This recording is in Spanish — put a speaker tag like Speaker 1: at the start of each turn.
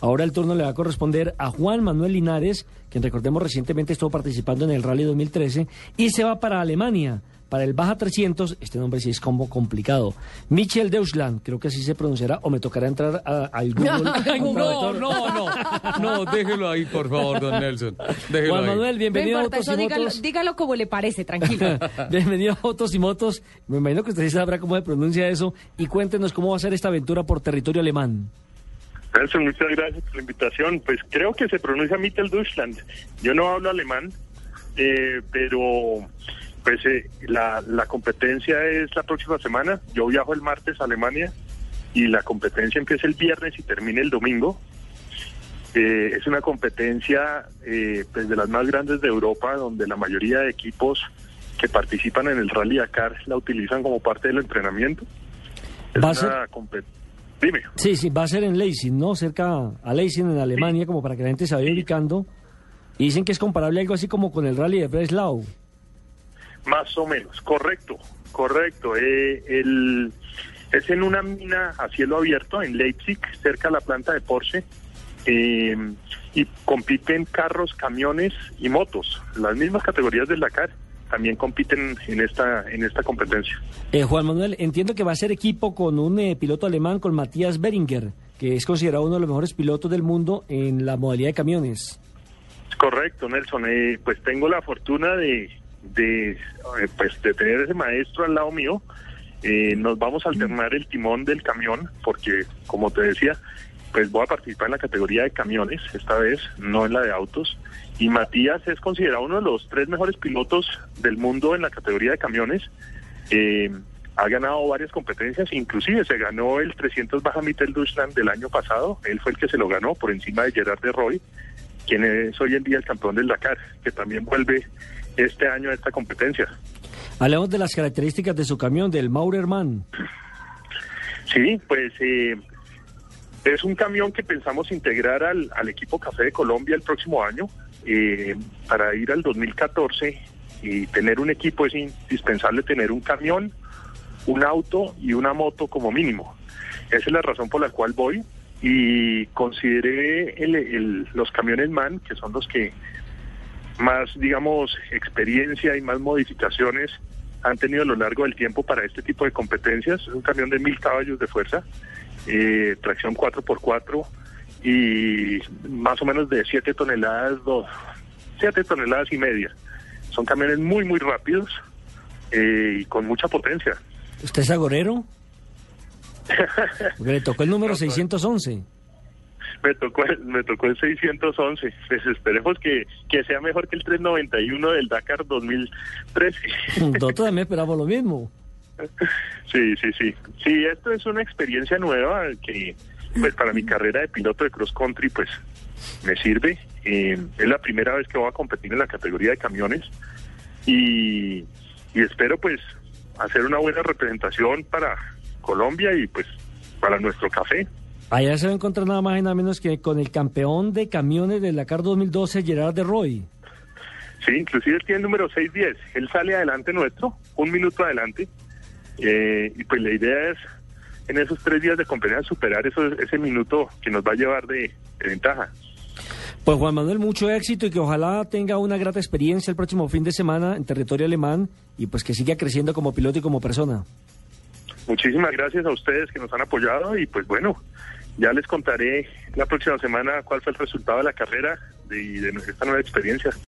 Speaker 1: Ahora el turno le va a corresponder a Juan Manuel Linares, quien recordemos recientemente estuvo participando en el Rally 2013 y se va para Alemania. Para el Baja 300, este nombre sí es como complicado. Michel Deutschland, creo que así se pronunciará, o me tocará entrar a- al Google.
Speaker 2: No, no, no, no, déjelo ahí, por favor, don Nelson. Déjelo
Speaker 1: Juan
Speaker 2: ahí.
Speaker 1: Manuel,
Speaker 3: No
Speaker 1: bienvenido a Autos y
Speaker 3: dígalo,
Speaker 1: Motos.
Speaker 3: dígalo como le parece, tranquilo.
Speaker 1: Bienvenido a Autos y Motos. Me imagino que usted sí sabrá cómo se pronuncia eso. Y cuéntenos cómo va a ser esta aventura por territorio alemán.
Speaker 4: Nelson, muchas gracias por la invitación. Pues creo que se pronuncia Mitteldeutschland. Yo no hablo alemán, eh, pero pues eh, la, la competencia es la próxima semana. Yo viajo el martes a Alemania y la competencia empieza el viernes y termina el domingo. Eh, es una competencia eh, pues de las más grandes de Europa, donde la mayoría de equipos que participan en el Rally Dakar la utilizan como parte del entrenamiento. Es una compet- Dime.
Speaker 1: Sí, sí, va a ser en Leipzig, ¿no? Cerca a Leipzig, en Alemania, como para que la gente se vaya ubicando. Y dicen que es comparable algo así como con el rally de Breslau.
Speaker 4: Más o menos, correcto, correcto. Eh, el, es en una mina a cielo abierto en Leipzig, cerca de la planta de Porsche, eh, y compiten carros, camiones y motos. Las mismas categorías del Dakar también compiten en esta en esta competencia.
Speaker 1: Eh, Juan Manuel, entiendo que va a ser equipo con un eh, piloto alemán, con Matías Beringer, que es considerado uno de los mejores pilotos del mundo en la modalidad de camiones.
Speaker 4: Correcto, Nelson. Eh, pues tengo la fortuna de, de, eh, pues de tener ese maestro al lado mío. Eh, nos vamos a alternar el timón del camión porque, como te decía, pues voy a participar en la categoría de camiones esta vez, no en la de autos. Y Matías es considerado uno de los tres mejores pilotos del mundo en la categoría de camiones. Eh, ha ganado varias competencias, inclusive se ganó el 300 Baja Mitteldeutschland del año pasado. Él fue el que se lo ganó por encima de Gerard de Roy quien es hoy en día el campeón del Dakar, que también vuelve este año a esta competencia.
Speaker 1: Hablemos de las características de su camión, del Maurerman.
Speaker 4: Sí, pues eh, es un camión que pensamos integrar al, equipo Café de Colombia el próximo año. eh, para ir al 2014 y tener un equipo es indispensable tener un camión, un auto y una moto como mínimo. Esa es la razón por la cual voy y consideré el- los camiones MAN, que son los que más, digamos, experiencia y más modificaciones han tenido a lo largo del tiempo para este tipo de competencias. Es un camión de mil caballos de fuerza, eh, tracción 4x4 y más o menos de 7 toneladas, 7 toneladas y media. Son camiones muy, muy rápidos eh, y con mucha potencia.
Speaker 1: ¿Usted es agorero? Porque le tocó el número 611.
Speaker 4: Me tocó, el- me tocó el 611. Pues esperemos que, que sea mejor que el 391 del Dakar 2013.
Speaker 1: Nosotros también esperamos lo mismo.
Speaker 4: Sí, sí, sí. Sí, esto es una experiencia nueva que, pues, para mi carrera de piloto de cross country, pues, me sirve. Eh, es la primera vez que voy a competir en la categoría de camiones y, y espero, pues, hacer una buena representación para Colombia y, pues, para nuestro café.
Speaker 1: Allá se va a encontrar nada más y nada menos que con el campeón de camiones del Dakar 2012, Gerard de Roy.
Speaker 4: Sí, inclusive tiene el número 610. Él sale adelante nuestro, un minuto adelante. Eh, y pues la idea es, en esos tres días de competencia, superar eso, ese minuto que nos va a llevar de, de ventaja.
Speaker 1: Pues Juan Manuel, mucho éxito y que ojalá tenga una grata experiencia el próximo fin de semana en territorio alemán y pues que siga creciendo como piloto y como persona.
Speaker 4: Muchísimas gracias a ustedes que nos han apoyado y pues bueno, ya les contaré la próxima semana cuál fue el resultado de la carrera de- y de esta nueva experiencia.